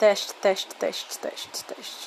teste, teste, teste, teste, teste.